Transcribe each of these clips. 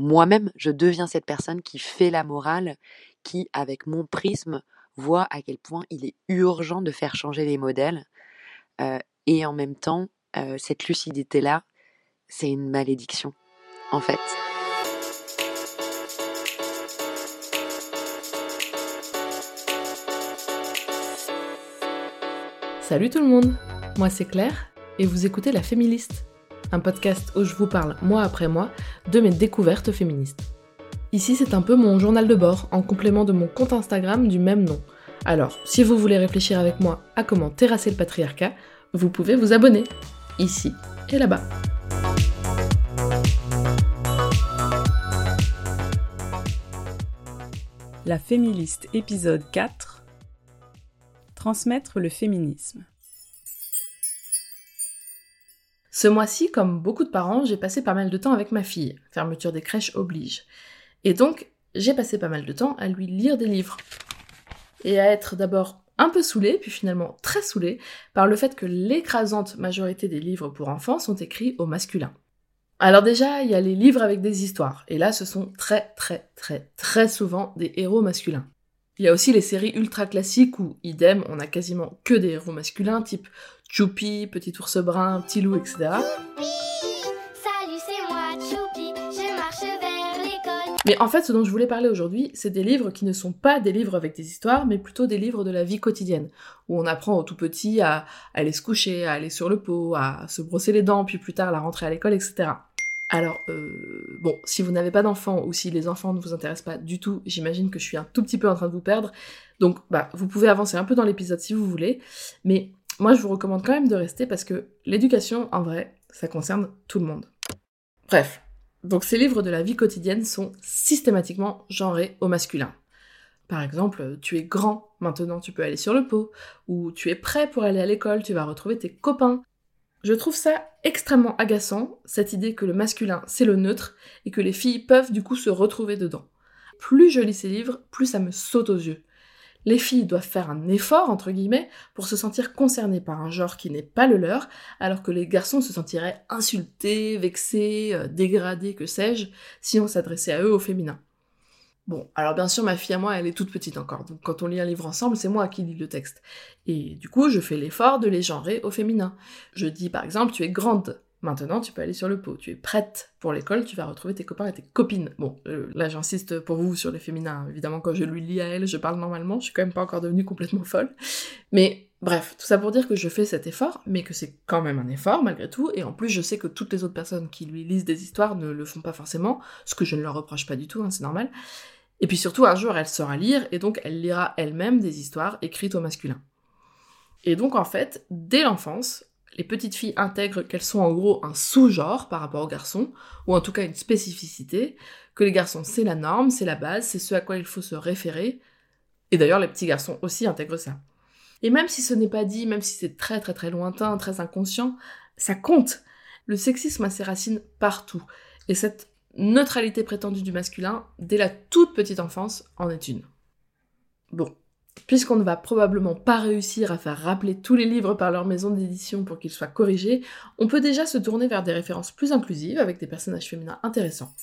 moi-même, je deviens cette personne qui fait la morale, qui, avec mon prisme, voit à quel point il est urgent de faire changer les modèles. Euh, et en même temps, euh, cette lucidité-là, c'est une malédiction, en fait. Salut tout le monde, moi c'est Claire et vous écoutez La Féministe, un podcast où je vous parle mois après mois de mes découvertes féministes. Ici c'est un peu mon journal de bord en complément de mon compte Instagram du même nom. Alors, si vous voulez réfléchir avec moi à comment terrasser le patriarcat, vous pouvez vous abonner, ici et là-bas. La Féministe épisode 4 Transmettre le féminisme. Ce mois-ci, comme beaucoup de parents, j'ai passé pas mal de temps avec ma fille. Fermeture des crèches oblige. Et donc, j'ai passé pas mal de temps à lui lire des livres. Et à être d'abord un peu saoulée, puis finalement très saoulée, par le fait que l'écrasante majorité des livres pour enfants sont écrits au masculin. Alors déjà, il y a les livres avec des histoires, et là ce sont très très très très souvent des héros masculins. Il y a aussi les séries ultra classiques où, idem, on a quasiment que des héros masculins, type Choupi, Petit ours brun, Petit loup, etc. Mais en fait, ce dont je voulais parler aujourd'hui, c'est des livres qui ne sont pas des livres avec des histoires, mais plutôt des livres de la vie quotidienne, où on apprend au tout petit à aller se coucher, à aller sur le pot, à se brosser les dents, puis plus tard la rentrée à l'école, etc. Alors, euh, bon, si vous n'avez pas d'enfants ou si les enfants ne vous intéressent pas du tout, j'imagine que je suis un tout petit peu en train de vous perdre. Donc, bah, vous pouvez avancer un peu dans l'épisode si vous voulez. Mais moi, je vous recommande quand même de rester parce que l'éducation, en vrai, ça concerne tout le monde. Bref. Donc, ces livres de la vie quotidienne sont systématiquement genrés au masculin. Par exemple, tu es grand, maintenant tu peux aller sur le pot, ou tu es prêt pour aller à l'école, tu vas retrouver tes copains, je trouve ça extrêmement agaçant, cette idée que le masculin c'est le neutre et que les filles peuvent du coup se retrouver dedans. Plus je lis ces livres, plus ça me saute aux yeux. Les filles doivent faire un effort, entre guillemets, pour se sentir concernées par un genre qui n'est pas le leur, alors que les garçons se sentiraient insultés, vexés, euh, dégradés, que sais-je, si on s'adressait à eux au féminin. Bon, alors bien sûr, ma fille à moi, elle est toute petite encore, donc quand on lit un livre ensemble, c'est moi qui lis le texte. Et du coup, je fais l'effort de les genrer au féminin. Je dis par exemple, tu es grande, maintenant tu peux aller sur le pot, tu es prête pour l'école, tu vas retrouver tes copains et tes copines. Bon, euh, là j'insiste pour vous sur les féminins, évidemment quand je lui lis à elle, je parle normalement, je suis quand même pas encore devenue complètement folle. Mais Bref, tout ça pour dire que je fais cet effort, mais que c'est quand même un effort malgré tout, et en plus je sais que toutes les autres personnes qui lui lisent des histoires ne le font pas forcément, ce que je ne leur reproche pas du tout, hein, c'est normal. Et puis surtout, un jour, elle saura lire, et donc elle lira elle-même des histoires écrites au masculin. Et donc en fait, dès l'enfance, les petites filles intègrent qu'elles sont en gros un sous-genre par rapport aux garçons, ou en tout cas une spécificité, que les garçons c'est la norme, c'est la base, c'est ce à quoi il faut se référer, et d'ailleurs les petits garçons aussi intègrent ça. Et même si ce n'est pas dit, même si c'est très très très lointain, très inconscient, ça compte. Le sexisme a ses racines partout. Et cette neutralité prétendue du masculin, dès la toute petite enfance, en est une. Bon, puisqu'on ne va probablement pas réussir à faire rappeler tous les livres par leur maison d'édition pour qu'ils soient corrigés, on peut déjà se tourner vers des références plus inclusives avec des personnages féminins intéressants.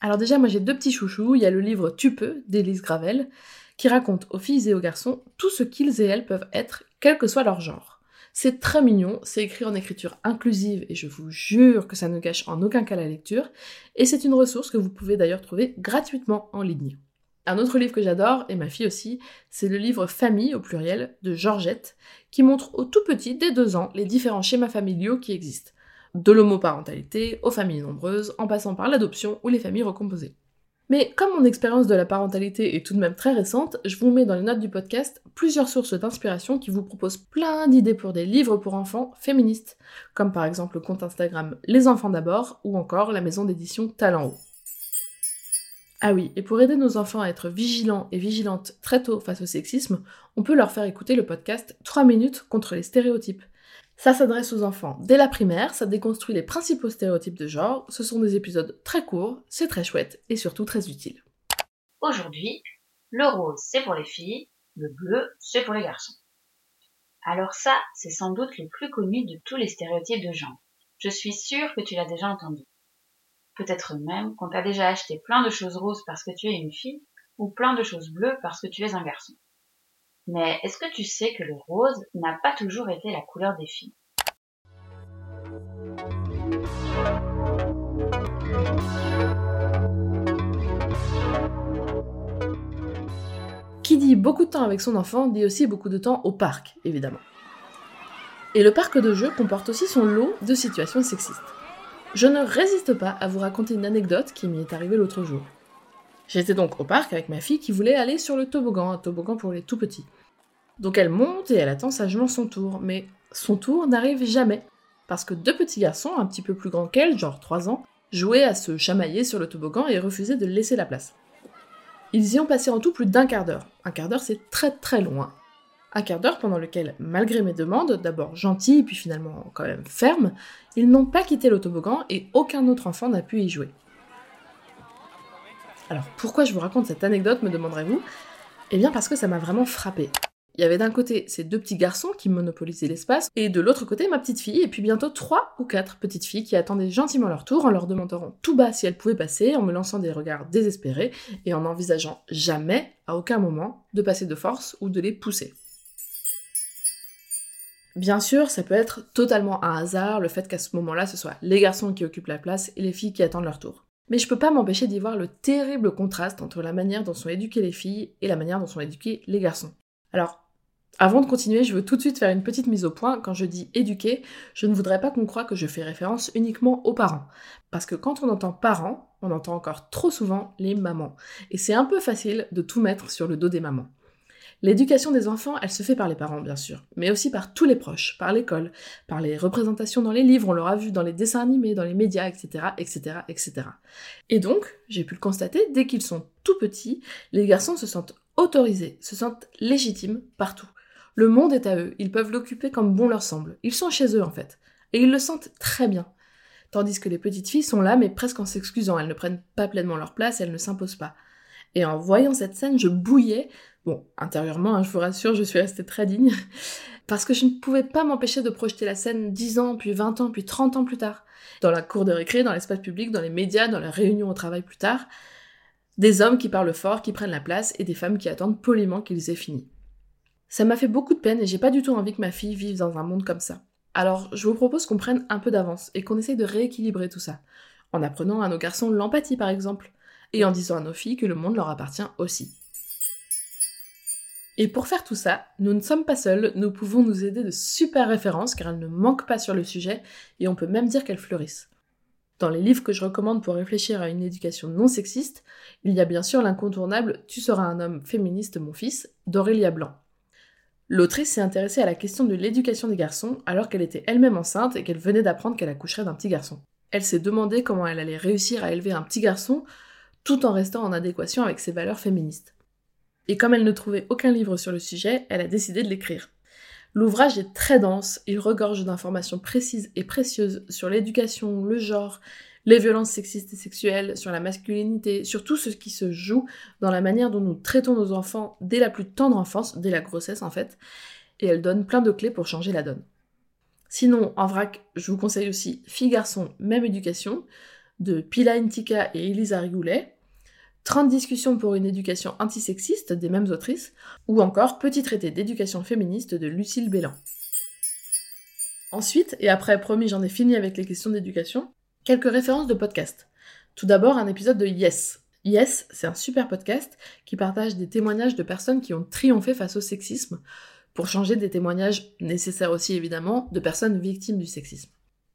Alors déjà, moi j'ai deux petits chouchous, il y a le livre Tu peux d'Élise Gravel, qui raconte aux filles et aux garçons tout ce qu'ils et elles peuvent être, quel que soit leur genre. C'est très mignon, c'est écrit en écriture inclusive et je vous jure que ça ne gâche en aucun cas la lecture, et c'est une ressource que vous pouvez d'ailleurs trouver gratuitement en ligne. Un autre livre que j'adore, et ma fille aussi, c'est le livre Famille au pluriel de Georgette, qui montre au tout petit, dès deux ans, les différents schémas familiaux qui existent. De l'homoparentalité aux familles nombreuses, en passant par l'adoption ou les familles recomposées. Mais comme mon expérience de la parentalité est tout de même très récente, je vous mets dans les notes du podcast plusieurs sources d'inspiration qui vous proposent plein d'idées pour des livres pour enfants féministes, comme par exemple le compte Instagram Les Enfants d'abord ou encore la maison d'édition Talent Haut. Ah oui, et pour aider nos enfants à être vigilants et vigilantes très tôt face au sexisme, on peut leur faire écouter le podcast 3 minutes contre les stéréotypes. Ça s'adresse aux enfants dès la primaire, ça déconstruit les principaux stéréotypes de genre, ce sont des épisodes très courts, c'est très chouette et surtout très utile. Aujourd'hui, le rose c'est pour les filles, le bleu c'est pour les garçons. Alors ça, c'est sans doute le plus connu de tous les stéréotypes de genre. Je suis sûre que tu l'as déjà entendu. Peut-être même qu'on t'a déjà acheté plein de choses roses parce que tu es une fille ou plein de choses bleues parce que tu es un garçon. Mais est-ce que tu sais que le rose n'a pas toujours été la couleur des filles? Qui dit beaucoup de temps avec son enfant dit aussi beaucoup de temps au parc, évidemment. Et le parc de jeux comporte aussi son lot de situations sexistes. Je ne résiste pas à vous raconter une anecdote qui m'y est arrivée l'autre jour. J'étais donc au parc avec ma fille qui voulait aller sur le toboggan, un toboggan pour les tout petits. Donc elle monte et elle attend sagement son tour, mais son tour n'arrive jamais, parce que deux petits garçons, un petit peu plus grands qu'elle, genre 3 ans, jouaient à se chamailler sur le toboggan et refusaient de laisser la place. Ils y ont passé en tout plus d'un quart d'heure. Un quart d'heure, c'est très très loin. Un quart d'heure pendant lequel, malgré mes demandes, d'abord gentilles puis finalement quand même fermes, ils n'ont pas quitté le toboggan et aucun autre enfant n'a pu y jouer. Alors pourquoi je vous raconte cette anecdote, me demanderez-vous? Eh bien parce que ça m'a vraiment frappé. Il y avait d'un côté ces deux petits garçons qui monopolisaient l'espace, et de l'autre côté ma petite fille, et puis bientôt trois ou quatre petites filles qui attendaient gentiment leur tour en leur demandant tout bas si elles pouvaient passer, en me lançant des regards désespérés, et en n'envisageant jamais, à aucun moment, de passer de force ou de les pousser. Bien sûr, ça peut être totalement un hasard le fait qu'à ce moment-là, ce soit les garçons qui occupent la place et les filles qui attendent leur tour. Mais je peux pas m'empêcher d'y voir le terrible contraste entre la manière dont sont éduquées les filles et la manière dont sont éduqués les garçons. Alors, avant de continuer, je veux tout de suite faire une petite mise au point. Quand je dis éduquer, je ne voudrais pas qu'on croie que je fais référence uniquement aux parents. Parce que quand on entend parents, on entend encore trop souvent les mamans. Et c'est un peu facile de tout mettre sur le dos des mamans. L'éducation des enfants, elle se fait par les parents, bien sûr, mais aussi par tous les proches, par l'école, par les représentations dans les livres, on l'aura vu dans les dessins animés, dans les médias, etc., etc., etc. Et donc, j'ai pu le constater, dès qu'ils sont tout petits, les garçons se sentent autorisés, se sentent légitimes partout. Le monde est à eux, ils peuvent l'occuper comme bon leur semble. Ils sont chez eux en fait. Et ils le sentent très bien. Tandis que les petites filles sont là, mais presque en s'excusant. Elles ne prennent pas pleinement leur place, elles ne s'imposent pas. Et en voyant cette scène, je bouillais. Bon, intérieurement, hein, je vous rassure, je suis restée très digne. Parce que je ne pouvais pas m'empêcher de projeter la scène 10 ans, puis 20 ans, puis 30 ans plus tard. Dans la cour de récré, dans l'espace public, dans les médias, dans la réunion au travail plus tard. Des hommes qui parlent fort, qui prennent la place, et des femmes qui attendent poliment qu'ils aient fini. Ça m'a fait beaucoup de peine et j'ai pas du tout envie que ma fille vive dans un monde comme ça. Alors, je vous propose qu'on prenne un peu d'avance et qu'on essaye de rééquilibrer tout ça. En apprenant à nos garçons l'empathie par exemple, et en disant à nos filles que le monde leur appartient aussi. Et pour faire tout ça, nous ne sommes pas seuls, nous pouvons nous aider de super références car elles ne manquent pas sur le sujet et on peut même dire qu'elles fleurissent. Dans les livres que je recommande pour réfléchir à une éducation non sexiste, il y a bien sûr l'incontournable Tu seras un homme féministe, mon fils, d'Aurélia Blanc. L'autrice s'est intéressée à la question de l'éducation des garçons alors qu'elle était elle-même enceinte et qu'elle venait d'apprendre qu'elle accoucherait d'un petit garçon. Elle s'est demandé comment elle allait réussir à élever un petit garçon tout en restant en adéquation avec ses valeurs féministes. Et comme elle ne trouvait aucun livre sur le sujet, elle a décidé de l'écrire. L'ouvrage est très dense, il regorge d'informations précises et précieuses sur l'éducation, le genre, les violences sexistes et sexuelles, sur la masculinité, sur tout ce qui se joue dans la manière dont nous traitons nos enfants dès la plus tendre enfance, dès la grossesse en fait, et elle donne plein de clés pour changer la donne. Sinon, en vrac, je vous conseille aussi Filles-Garçons, même éducation, de Pila Intika et Elisa Rigoulet, 30 discussions pour une éducation antisexiste des mêmes autrices, ou encore Petit traité d'éducation féministe de Lucille Bélan. Ensuite, et après promis j'en ai fini avec les questions d'éducation, Quelques références de podcast. Tout d'abord, un épisode de Yes. Yes, c'est un super podcast qui partage des témoignages de personnes qui ont triomphé face au sexisme, pour changer des témoignages nécessaires aussi évidemment de personnes victimes du sexisme.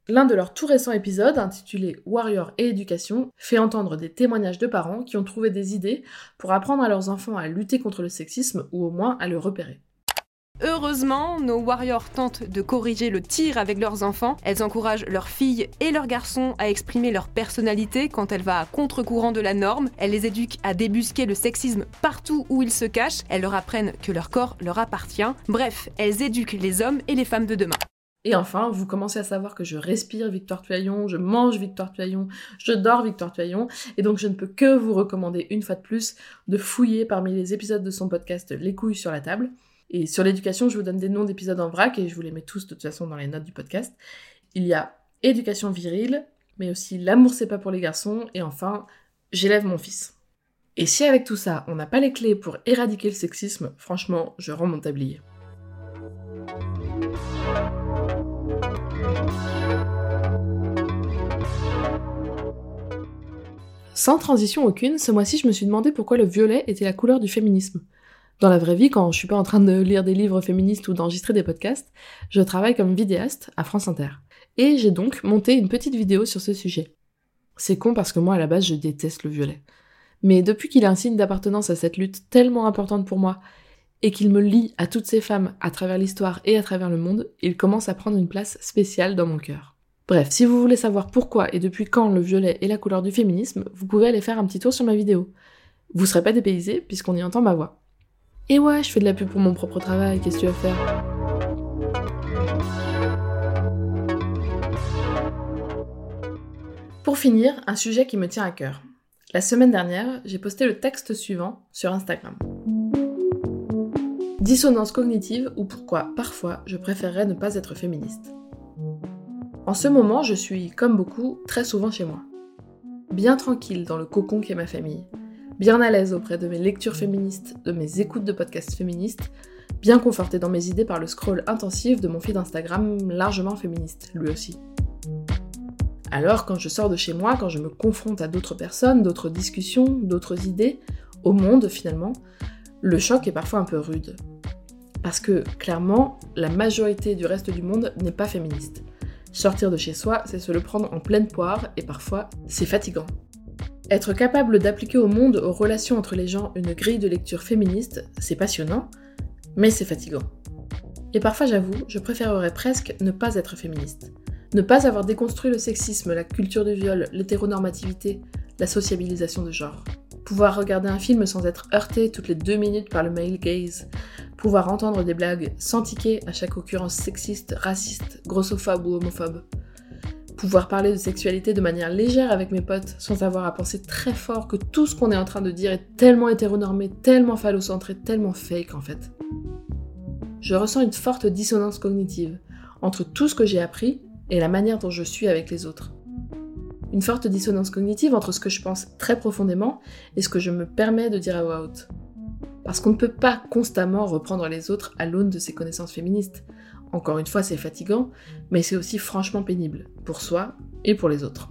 L'un de leurs tout récents épisodes, intitulé Warrior et éducation, fait entendre des témoignages de parents qui ont trouvé des idées pour apprendre à leurs enfants à lutter contre le sexisme ou au moins à le repérer. Heureusement, nos warriors tentent de corriger le tir avec leurs enfants. Elles encouragent leurs filles et leurs garçons à exprimer leur personnalité quand elle va à contre-courant de la norme. Elles les éduquent à débusquer le sexisme partout où ils se cachent. Elles leur apprennent que leur corps leur appartient. Bref, elles éduquent les hommes et les femmes de demain. Et enfin, vous commencez à savoir que je respire Victoire Tuaillon, je mange Victoire Tuaillon, je dors Victoire Tuaillon, et donc je ne peux que vous recommander une fois de plus de fouiller parmi les épisodes de son podcast Les couilles sur la table. Et sur l'éducation, je vous donne des noms d'épisodes en vrac et je vous les mets tous de toute façon dans les notes du podcast. Il y a éducation virile, mais aussi l'amour c'est pas pour les garçons, et enfin, j'élève mon fils. Et si avec tout ça, on n'a pas les clés pour éradiquer le sexisme, franchement, je rends mon tablier. Sans transition aucune, ce mois-ci, je me suis demandé pourquoi le violet était la couleur du féminisme. Dans la vraie vie, quand je suis pas en train de lire des livres féministes ou d'enregistrer des podcasts, je travaille comme vidéaste à France Inter. Et j'ai donc monté une petite vidéo sur ce sujet. C'est con parce que moi, à la base, je déteste le violet. Mais depuis qu'il est un signe d'appartenance à cette lutte tellement importante pour moi, et qu'il me lie à toutes ces femmes à travers l'histoire et à travers le monde, il commence à prendre une place spéciale dans mon cœur. Bref, si vous voulez savoir pourquoi et depuis quand le violet est la couleur du féminisme, vous pouvez aller faire un petit tour sur ma vidéo. Vous serez pas dépaysé puisqu'on y entend ma voix. Et ouais, je fais de la pub pour mon propre travail, qu'est-ce que tu vas faire? Pour finir, un sujet qui me tient à cœur. La semaine dernière, j'ai posté le texte suivant sur Instagram. Dissonance cognitive ou pourquoi parfois je préférerais ne pas être féministe. En ce moment, je suis, comme beaucoup, très souvent chez moi. Bien tranquille dans le cocon qu'est ma famille, bien à l'aise auprès de mes lectures féministes, de mes écoutes de podcasts féministes, bien confortée dans mes idées par le scroll intensif de mon feed Instagram largement féministe, lui aussi. Alors quand je sors de chez moi, quand je me confronte à d'autres personnes, d'autres discussions, d'autres idées, au monde finalement, le choc est parfois un peu rude. Parce que clairement, la majorité du reste du monde n'est pas féministe. Sortir de chez soi, c'est se le prendre en pleine poire et parfois c'est fatigant. Être capable d'appliquer au monde, aux relations entre les gens, une grille de lecture féministe, c'est passionnant, mais c'est fatigant. Et parfois, j'avoue, je préférerais presque ne pas être féministe. Ne pas avoir déconstruit le sexisme, la culture du viol, l'hétéronormativité, la sociabilisation de genre. Pouvoir regarder un film sans être heurté toutes les deux minutes par le male gaze. Pouvoir entendre des blagues sans tiquer à chaque occurrence sexiste, raciste, grossophobe ou homophobe pouvoir parler de sexualité de manière légère avec mes potes sans avoir à penser très fort que tout ce qu'on est en train de dire est tellement hétéronormé, tellement phallocentré, tellement fake en fait. Je ressens une forte dissonance cognitive entre tout ce que j'ai appris et la manière dont je suis avec les autres. Une forte dissonance cognitive entre ce que je pense très profondément et ce que je me permets de dire à voix. Parce qu'on ne peut pas constamment reprendre les autres à l'aune de ses connaissances féministes. Encore une fois, c'est fatigant, mais c'est aussi franchement pénible, pour soi et pour les autres.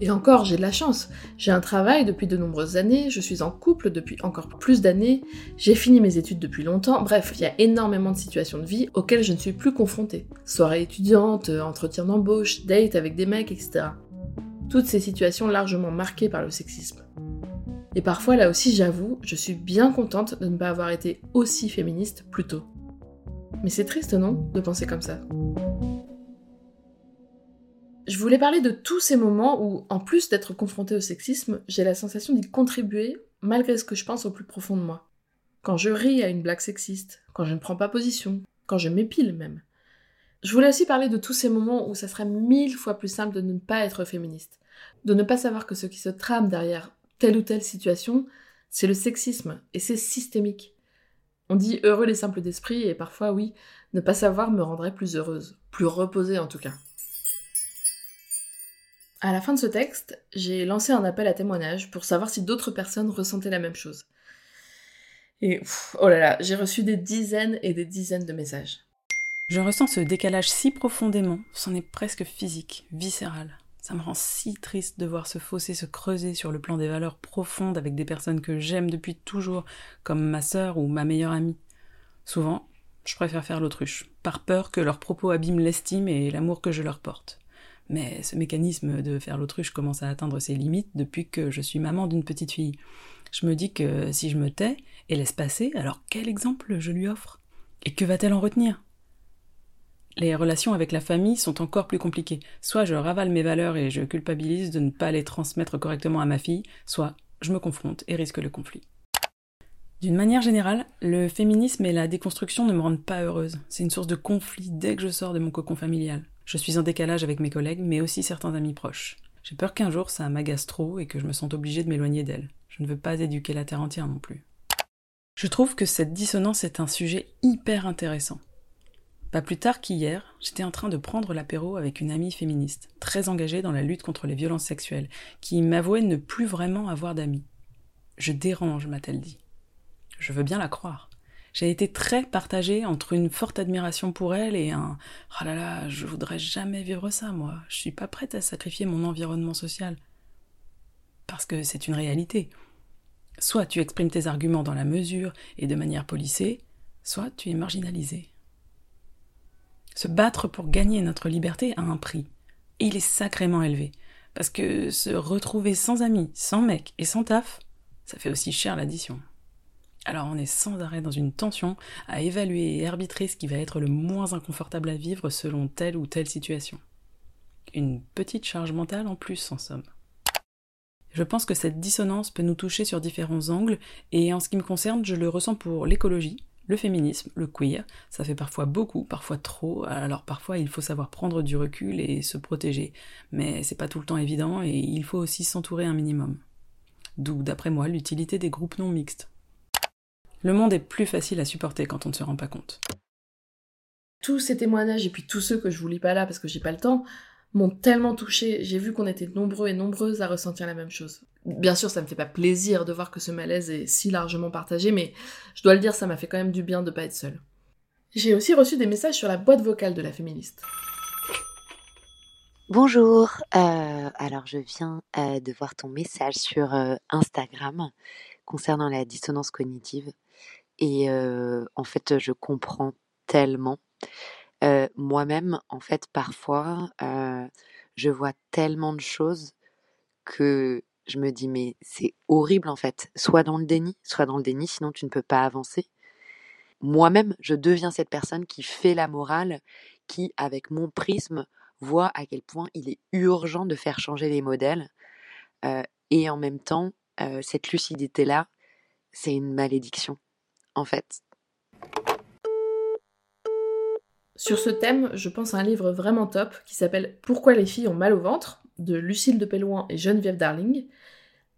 Et encore, j'ai de la chance. J'ai un travail depuis de nombreuses années, je suis en couple depuis encore plus d'années, j'ai fini mes études depuis longtemps, bref, il y a énormément de situations de vie auxquelles je ne suis plus confrontée. Soirée étudiante, entretien d'embauche, date avec des mecs, etc. Toutes ces situations largement marquées par le sexisme. Et parfois, là aussi, j'avoue, je suis bien contente de ne pas avoir été aussi féministe plus tôt. Mais c'est triste, non, de penser comme ça Je voulais parler de tous ces moments où, en plus d'être confrontée au sexisme, j'ai la sensation d'y contribuer, malgré ce que je pense au plus profond de moi. Quand je ris à une blague sexiste, quand je ne prends pas position, quand je m'épile même. Je voulais aussi parler de tous ces moments où ça serait mille fois plus simple de ne pas être féministe, de ne pas savoir que ce qui se trame derrière telle ou telle situation, c'est le sexisme, et c'est systémique. On dit heureux les simples d'esprit, et parfois, oui, ne pas savoir me rendrait plus heureuse, plus reposée en tout cas. À la fin de ce texte, j'ai lancé un appel à témoignage pour savoir si d'autres personnes ressentaient la même chose. Et oh là là, j'ai reçu des dizaines et des dizaines de messages. Je ressens ce décalage si profondément, c'en est presque physique, viscéral. Ça me rend si triste de voir ce fossé se creuser sur le plan des valeurs profondes avec des personnes que j'aime depuis toujours, comme ma sœur ou ma meilleure amie. Souvent, je préfère faire l'autruche, par peur que leurs propos abîment l'estime et l'amour que je leur porte. Mais ce mécanisme de faire l'autruche commence à atteindre ses limites depuis que je suis maman d'une petite fille. Je me dis que si je me tais et laisse passer, alors quel exemple je lui offre? Et que va-t-elle en retenir? Les relations avec la famille sont encore plus compliquées. Soit je ravale mes valeurs et je culpabilise de ne pas les transmettre correctement à ma fille, soit je me confronte et risque le conflit. D'une manière générale, le féminisme et la déconstruction ne me rendent pas heureuse. C'est une source de conflit dès que je sors de mon cocon familial. Je suis en décalage avec mes collègues, mais aussi certains amis proches. J'ai peur qu'un jour ça m'agace trop et que je me sente obligée de m'éloigner d'elle. Je ne veux pas éduquer la terre entière non plus. Je trouve que cette dissonance est un sujet hyper intéressant Pas plus tard qu'hier, j'étais en train de prendre l'apéro avec une amie féministe, très engagée dans la lutte contre les violences sexuelles, qui m'avouait ne plus vraiment avoir d'amis. Je dérange, m'a-t-elle dit. Je veux bien la croire. J'ai été très partagée entre une forte admiration pour elle et un Oh là là, je voudrais jamais vivre ça, moi. Je suis pas prête à sacrifier mon environnement social. Parce que c'est une réalité. Soit tu exprimes tes arguments dans la mesure et de manière policée, soit tu es marginalisé. Se battre pour gagner notre liberté a un prix. Et il est sacrément élevé. Parce que se retrouver sans amis, sans mec et sans taf, ça fait aussi cher l'addition. Alors on est sans arrêt dans une tension à évaluer et arbitrer ce qui va être le moins inconfortable à vivre selon telle ou telle situation. Une petite charge mentale en plus en somme. Je pense que cette dissonance peut nous toucher sur différents angles, et en ce qui me concerne, je le ressens pour l'écologie, le féminisme, le queer, ça fait parfois beaucoup, parfois trop, alors parfois il faut savoir prendre du recul et se protéger, mais c'est pas tout le temps évident et il faut aussi s'entourer un minimum. D'où, d'après moi, l'utilité des groupes non mixtes. Le monde est plus facile à supporter quand on ne se rend pas compte. Tous ces témoignages et puis tous ceux que je vous lis pas là parce que j'ai pas le temps m'ont tellement touché. J'ai vu qu'on était nombreux et nombreuses à ressentir la même chose. Bien sûr, ça me fait pas plaisir de voir que ce malaise est si largement partagé, mais je dois le dire, ça m'a fait quand même du bien de pas être seule. J'ai aussi reçu des messages sur la boîte vocale de la féministe. Bonjour, euh, alors je viens euh, de voir ton message sur euh, Instagram concernant la dissonance cognitive et en fait je comprends tellement. Moi-même, en fait, parfois, je vois tellement de choses que je me dis mais c'est horrible en fait. Soit dans le déni, soit dans le déni, sinon tu ne peux pas avancer. Moi-même, je deviens cette personne qui fait la morale, qui, avec mon prisme, voit à quel point il est urgent de faire changer les modèles. et en même temps, cette lucidité-là, c'est une malédiction, en fait. Sur ce thème, je pense à un livre vraiment top qui s'appelle Pourquoi les filles ont mal au ventre de Lucille de Pellouin et Geneviève Darling.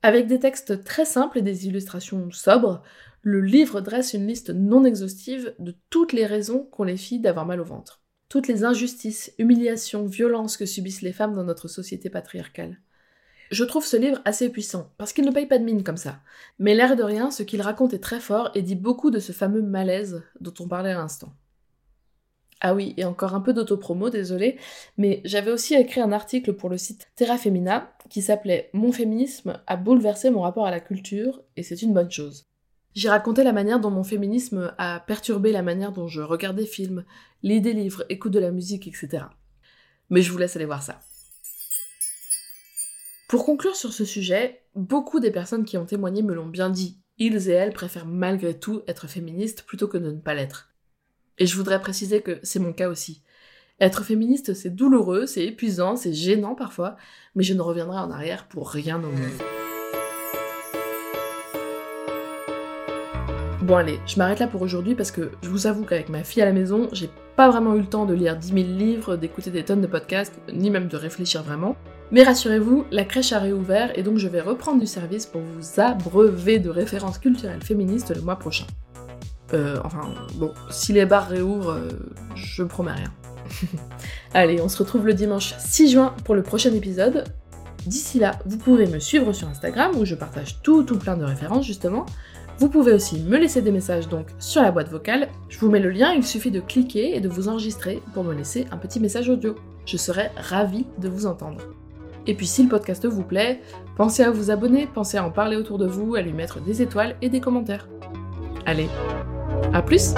Avec des textes très simples et des illustrations sobres, le livre dresse une liste non exhaustive de toutes les raisons qu'ont les filles d'avoir mal au ventre. Toutes les injustices, humiliations, violences que subissent les femmes dans notre société patriarcale. Je trouve ce livre assez puissant, parce qu'il ne paye pas de mine comme ça. Mais l'air de rien, ce qu'il raconte est très fort et dit beaucoup de ce fameux malaise dont on parlait à l'instant. Ah oui, et encore un peu d'autopromo, désolé, mais j'avais aussi écrit un article pour le site Terra Femina qui s'appelait Mon féminisme a bouleversé mon rapport à la culture, et c'est une bonne chose. J'ai raconté la manière dont mon féminisme a perturbé la manière dont je regarde des films, lis des livres, écoute de la musique, etc. Mais je vous laisse aller voir ça. Pour conclure sur ce sujet, beaucoup des personnes qui ont témoigné me l'ont bien dit. Ils et elles préfèrent malgré tout être féministes plutôt que de ne pas l'être. Et je voudrais préciser que c'est mon cas aussi. Être féministe, c'est douloureux, c'est épuisant, c'est gênant parfois, mais je ne reviendrai en arrière pour rien au monde. Bon allez, je m'arrête là pour aujourd'hui parce que je vous avoue qu'avec ma fille à la maison, j'ai pas vraiment eu le temps de lire 10 000 livres, d'écouter des tonnes de podcasts, ni même de réfléchir vraiment. Mais rassurez-vous, la crèche a réouvert et donc je vais reprendre du service pour vous abreuver de références culturelles féministes le mois prochain. Euh, enfin, bon, si les bars réouvrent, euh, je promets rien. Allez, on se retrouve le dimanche 6 juin pour le prochain épisode. D'ici là, vous pouvez me suivre sur Instagram où je partage tout, tout plein de références justement. Vous pouvez aussi me laisser des messages donc sur la boîte vocale. Je vous mets le lien, il suffit de cliquer et de vous enregistrer pour me laisser un petit message audio. Je serai ravie de vous entendre. Et puis si le podcast vous plaît, pensez à vous abonner, pensez à en parler autour de vous, à lui mettre des étoiles et des commentaires. Allez, à plus